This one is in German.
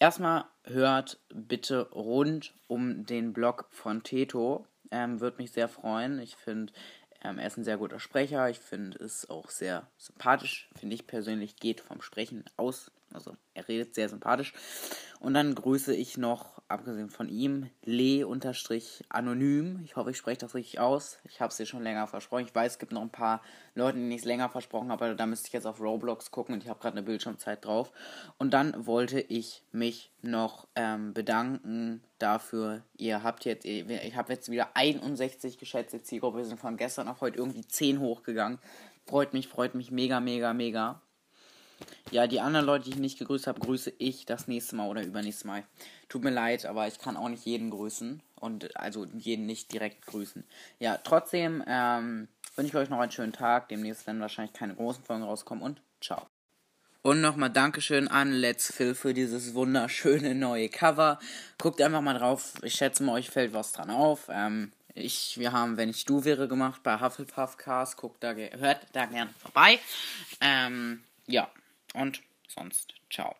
erstmal hört bitte rund um den Blog von Teto. Ähm, Würde mich sehr freuen. Ich finde, ähm, er ist ein sehr guter Sprecher. Ich finde es auch sehr sympathisch. Finde ich persönlich geht vom Sprechen aus. Also er redet sehr sympathisch. Und dann grüße ich noch, abgesehen von ihm, Le-Anonym. Ich hoffe, ich spreche das richtig aus. Ich habe es dir schon länger versprochen. Ich weiß, es gibt noch ein paar Leute, die ich es länger versprochen habe, aber da müsste ich jetzt auf Roblox gucken und ich habe gerade eine Bildschirmzeit drauf. Und dann wollte ich mich noch ähm, bedanken dafür. Ihr habt jetzt, ich habe jetzt wieder 61 geschätzte Zielgruppe. Wir sind von gestern auf heute irgendwie 10 hochgegangen. Freut mich, freut mich mega, mega, mega. Ja, die anderen Leute, die ich nicht gegrüßt habe, grüße ich das nächste Mal oder übernächstes Mal. Tut mir leid, aber ich kann auch nicht jeden grüßen und also jeden nicht direkt grüßen. Ja, trotzdem ähm, wünsche ich euch noch einen schönen Tag. Demnächst werden wahrscheinlich keine großen Folgen rauskommen und ciao. Und nochmal Dankeschön an Let's Phil für dieses wunderschöne neue Cover. Guckt einfach mal drauf. Ich schätze mal, euch fällt was dran auf. Ähm, ich, wir haben, wenn ich du wäre, gemacht bei Hufflepuff Cast. Guckt da, hört da gerne vorbei. Ähm, ja. Und sonst, ciao.